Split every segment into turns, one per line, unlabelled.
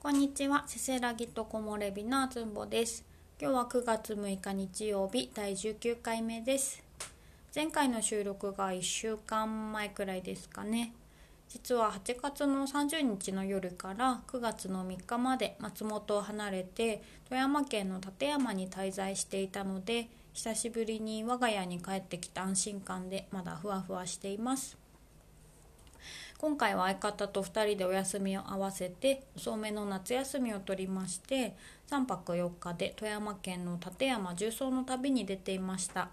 こんにちは、せせらぎと木漏れ日のあつんぼです。今日は9月6日日曜日第19回目です。前回の収録が1週間前くらいですかね。実は8月の30日の夜から9月の3日まで松本を離れて富山県の立山に滞在していたので久しぶりに我が家に帰ってきた安心感でまだふわふわしています。今回は相方と2人でお休みを合わせて遅めの夏休みを取りまして3泊4日で富山県の立山重曹の旅に出ていました。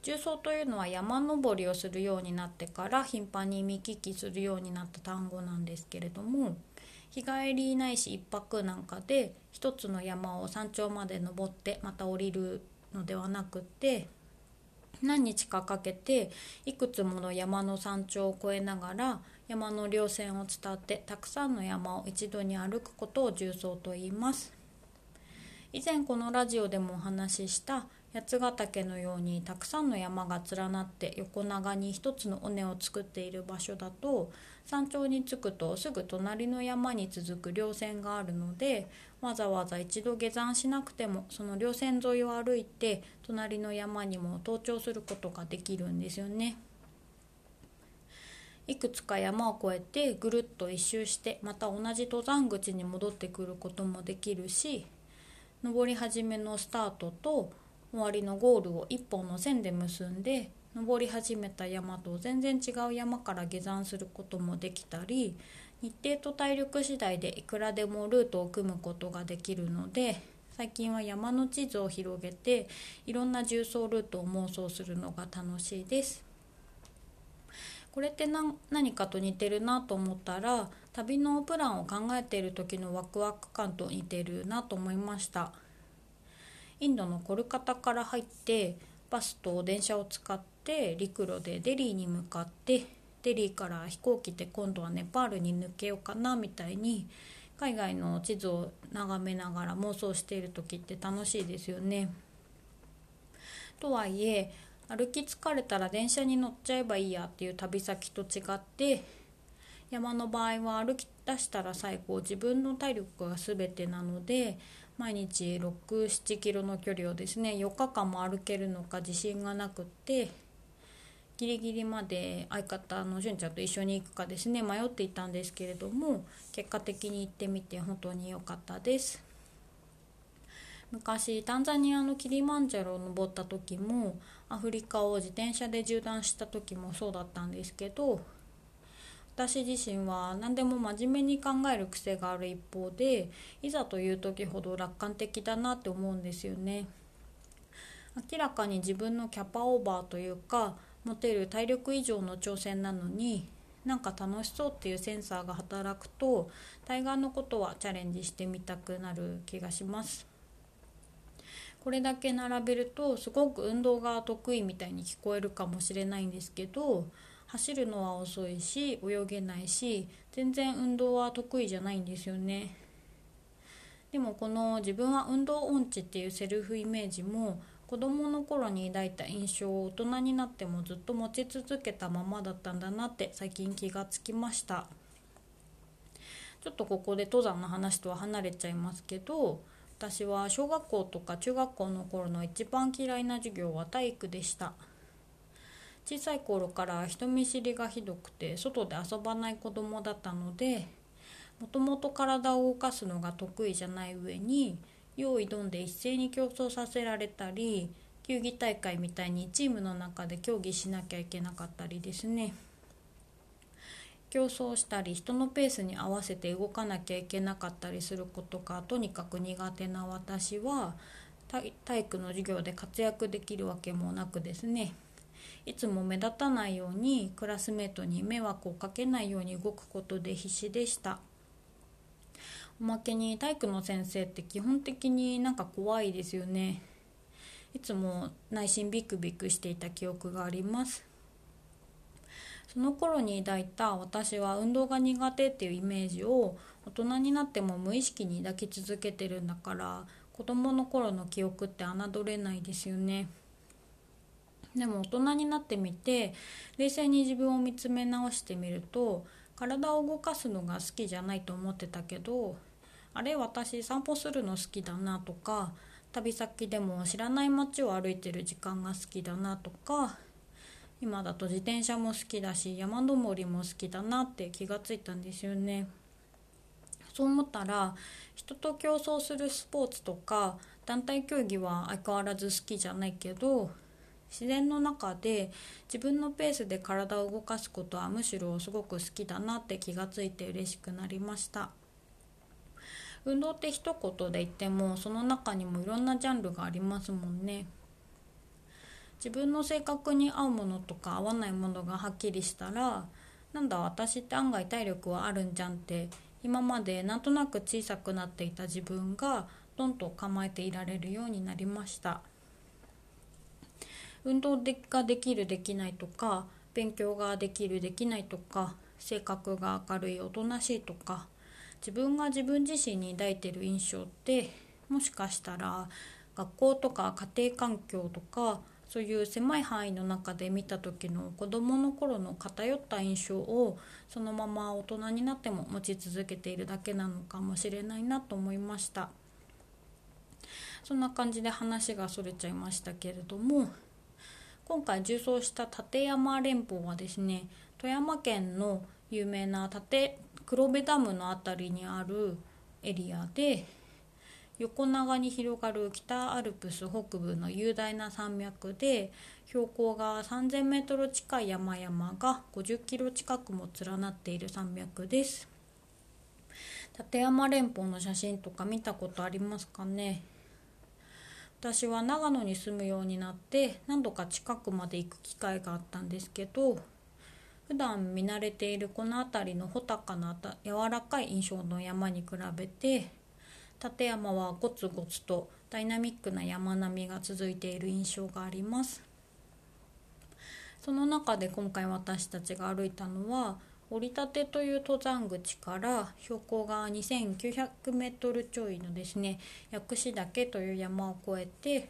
重曹というのは山登りをするようになってから頻繁に見聞きするようになった単語なんですけれども日帰りないし1泊なんかで一つの山を山頂まで登ってまた降りるのではなくて何日かかけていくつもの山の山頂を越えながら山の稜線を伝ってたくさんの山を一度に歩くことを重走と言います。以前このラジオでもお話しした八ヶ岳のようにたくさんの山が連なって横長に一つの尾根を作っている場所だと山頂に着くとすぐ隣の山に続く稜線があるのでわざわざ一度下山しなくてもその稜線沿いを歩いて隣の山にも登頂することができるんですよね。いくつか山を越えてぐるっと一周してまた同じ登山口に戻ってくることもできるし登り始めのスタートと終わりのゴールを一本の線で結んで登り始めた山と全然違う山から下山することもできたり日程と体力次第でいくらでもルートを組むことができるので最近は山の地図を広げていろんな重走ルートを妄想するのが楽しいです。これって何何かと似てるなと思ったら旅のプランを考えている時のワクワク感と似てるなと思いましたインドのコルカタから入ってバスと電車を使って陸路でデリーに向かってデリーから飛行機で今度はネパールに抜けようかなみたいに海外の地図を眺めながら妄想している時って楽しいですよね。とはいえ歩き疲れたら電車に乗っちゃえばいいやっていう旅先と違って山の場合は歩き出したら最後自分の体力が全てなので毎日67キロの距離をですね4日間も歩けるのか自信がなくってギリギリまで相方のしゅんちゃんと一緒に行くかですね迷っていたんですけれども結果的に行ってみて本当に良かったです。昔タンザニアのキリマンジャロを登った時もアフリカを自転車で縦断した時もそうだったんですけど私自身は何でも真面目に考える癖がある一方でいざという時ほど楽観的だなって思うんですよね。明らかに自分のキャパオーバーというか持てる体力以上の挑戦なのになんか楽しそうっていうセンサーが働くと対岸のことはチャレンジしてみたくなる気がします。これだけ並べるとすごく運動が得意みたいに聞こえるかもしれないんですけど走るのは遅いし泳げないし全然運動は得意じゃないんですよね。でもこの自分は運動音痴っていうセルフイメージも子供の頃に抱いた印象を大人になってもずっと持ち続けたままだったんだなって最近気がつきました。ちょっとここで登山の話とは離れちゃいますけど私は小学校とか中学校の頃の一番嫌いな授業は体育でした。小さい頃から人見知りがひどくて外で遊ばない子供だったのでもともと体を動かすのが得意じゃない上に用意どんで一斉に競争させられたり球技大会みたいにチームの中で競技しなきゃいけなかったりですね。競争したり人のペースに合わせて動かなきゃいけなかったりすることがとにかく苦手な私は体育の授業で活躍できるわけもなくですね。いつも目立たないようにクラスメートに迷惑をかけないように動くことで必死でした。おまけに体育の先生って基本的になんか怖いですよね。いつも内心ビクビクしていた記憶があります。その頃に抱いた私は運動が苦手っていうイメージを大人になっても無意識に抱き続けてるんだから子供の頃の記憶って侮れないですよね。でも大人になってみて冷静に自分を見つめ直してみると体を動かすのが好きじゃないと思ってたけどあれ私散歩するの好きだなとか旅先でも知らない街を歩いてる時間が好きだなとか今だと自転車も好きだし山登りも好きだなって気がついたんですよね。そう思ったら人と競争するスポーツとか団体競技は相変わらず好きじゃないけど自然の中で自分のペースで体を動かすことはむしろすごく好きだなって気がついて嬉しくなりました。運動って一言で言ってもその中にもいろんなジャンルがありますもんね。自分の性格に合うものとか合わないものがはっきりしたらなんだ私って案外体力はあるんじゃんって今までなんとなく小さくなっていた自分がドンと構えていられるようになりました。運動ができるできないとか勉強ができるできないとか性格が明るいおとなしいとか自分が自分自身に抱いてる印象ってもしかしたら学校とか家庭環境とかそういう狭い範囲の中で見た時の子どもの頃の偏った印象をそのまま大人になっても持ち続けているだけなのかもしれないなと思いました。そんな感じで話がそれちゃいましたけれども今回重走した立山連峰はですね富山県の有名な立黒部ダムの辺りにあるエリアで横長に広がる北アルプス北部の雄大な山脈で標高が 3,000m 近い山々が50キロ近くも連なっている山脈です。立山連峰の写真とか見たことありますかね？私は長野に住むようになって何度か近くまで行く機会があったんですけど普段見慣れているこの辺りの穂高な柔らかい印象の山に比べて立山はゴツゴツとダイナミックな山並みが続いている印象があります。その中で今回私たちが歩いたのは折り立てという登山口から標高が 2900m ちょいのですね薬師岳という山を越えて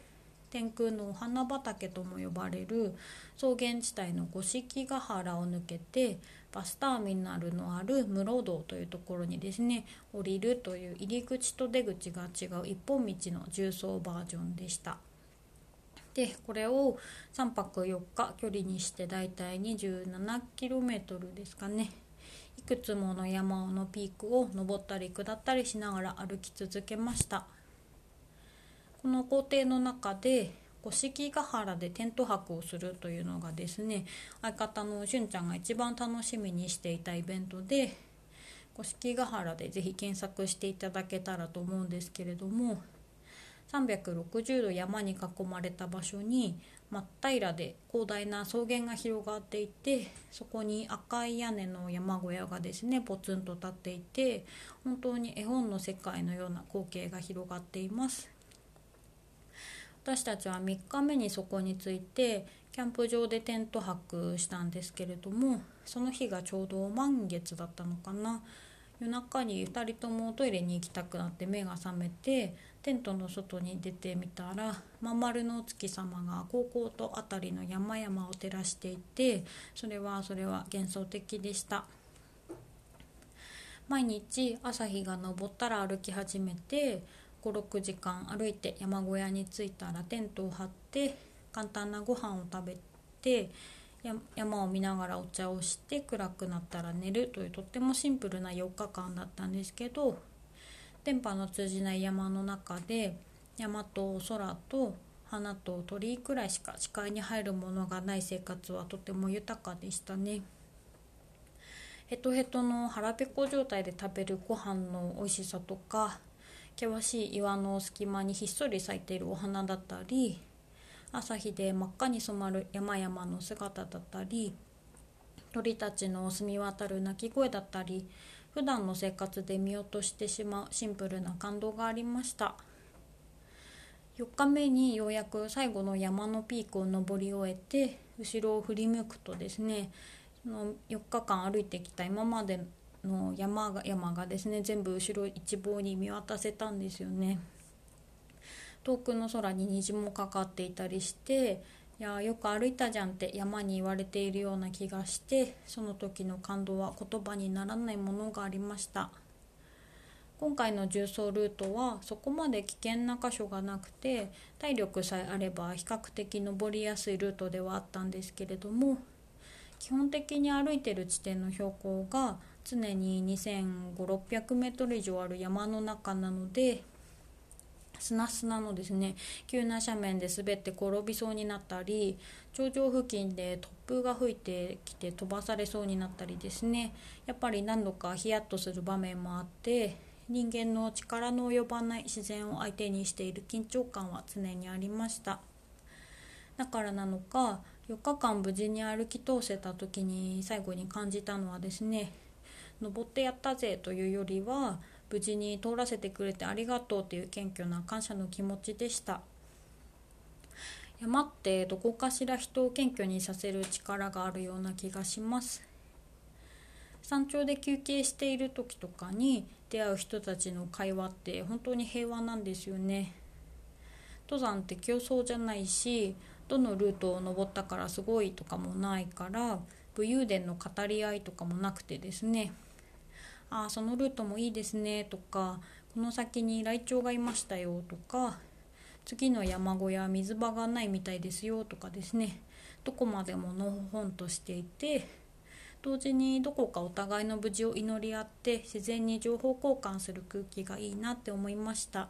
天空のお花畑とも呼ばれる草原地帯の五色ヶ原を抜けてバスターミナルのある室堂というところにですね降りるという入り口と出口が違う一本道の重走バージョンでした。でこれを3泊4日距離にしてだいたい 27km ですかね。いくつもの山のピークを登ったり下ったりしながら歩き続けました。この工程の中で五色ヶ原でテント泊をするというのがですね相方のしゅんちゃんが一番楽しみにしていたイベントで五色ヶ原で是非検索していただけたらと思うんですけれども360度山に囲まれた場所に真っ平らで広大な草原が広がっていてそこに赤い屋根の山小屋がですねポツンと立っていて本当に絵本の世界のような光景が広がっています。私たちは3日目にそこに着いてキャンプ場でテント泊したんですけれどもその日がちょうど満月だったのかな。夜中に2人ともトイレに行きたくなって目が覚めてテントの外に出てみたらまん丸のお月様が高校と辺りの山々を照らしていてそれはそれは幻想的でした。毎日朝日が昇ったら歩き始めて56時間歩いて山小屋に着いたらテントを張って簡単なご飯を食べて山を見ながらお茶をして暗くなったら寝るというとってもシンプルな4日間だったんですけど電波の通じない山の中で山と空と花と鳥くらいしか視界に入るものがない生活はとても豊かでしたね。ヘトヘトの腹ペコ状態で食べるご飯の美味しさとか険しい岩の隙間にひっそり咲いているお花だったり朝日で真っ赤に染まる山々の姿だったり鳥たちの澄み渡る鳴き声だったり普段の生活で見落としてしまうシンプルな感動がありました。4日目にようやく最後の山のピークを登り終えて後ろを振り向くとですねその4日間歩いてきた今までの山が山がですね全部後ろ一望に見渡せたんですよね。遠くの空に虹もかかっていたりしていやよく歩いたじゃんって山に言われているような気がしてその時の感動は言葉にならないものがありました。今回の重走ルートはそこまで危険な箇所がなくて体力さえあれば比較的登りやすいルートではあったんですけれども基本的に歩いてる地点の標高が常に2500600メートル以上ある山の中なので砂砂のですね急な斜面で滑って転びそうになったり頂上付近で突風が吹いてきて飛ばされそうになったりですね。やっぱり何度かヒヤッとする場面もあって人間の力の及ばない自然を相手にしている緊張感は常にありました。だからなのか4日間無事に歩き通せた時に最後に感じたのはですね登ってやったぜというよりは無事に通らせてくれてありがとうという謙虚な感謝の気持ちでした。山ってどこかしら人を謙虚にさせる力があるような気がします。山頂で休憩している時とかに出会う人たちの会話って本当に平和なんですよね。登山って競争じゃないしどのルートを登ったからすごいとかもないから武勇伝の語り合いとかもなくてですね。あそのルートもいいですねとかこの先にライチョウがいましたよとか次の山小屋水場がないみたいですよとかですねどこまでものほほんとしていて同時にどこかお互いの無事を祈り合って自然に情報交換する空気がいいなって思いました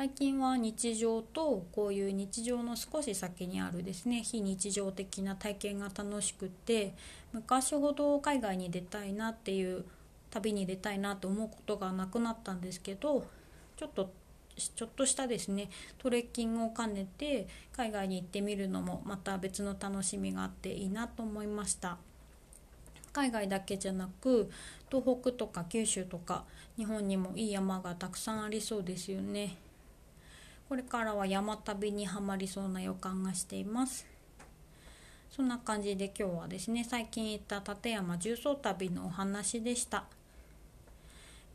最近は日常とこういう日常の少し先にあるですね。非日常的な体験が楽しくて昔ほど海外に出たいなっていう旅に出たいなと思うことがなくなったんですけどちょっとちょっとしたですねトレッキングを兼ねて海外に行ってみるのもまた別の楽しみがあっていいなと思いました。海外だけじゃなく東北とか九州とか日本にもいい山がたくさんありそうですよね。これからは山旅にはまりそうな予感がしています。そんな感じで今日はですね最近行った立山重曹旅のお話でした。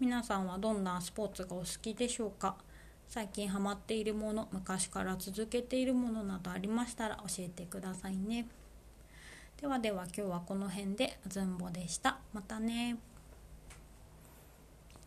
皆さんはどんなスポーツがお好きでしょうか？最近ハマっているもの昔から続けているものなどありましたら教えてくださいね。ではでは今日はこの辺でずんぼでした。またね。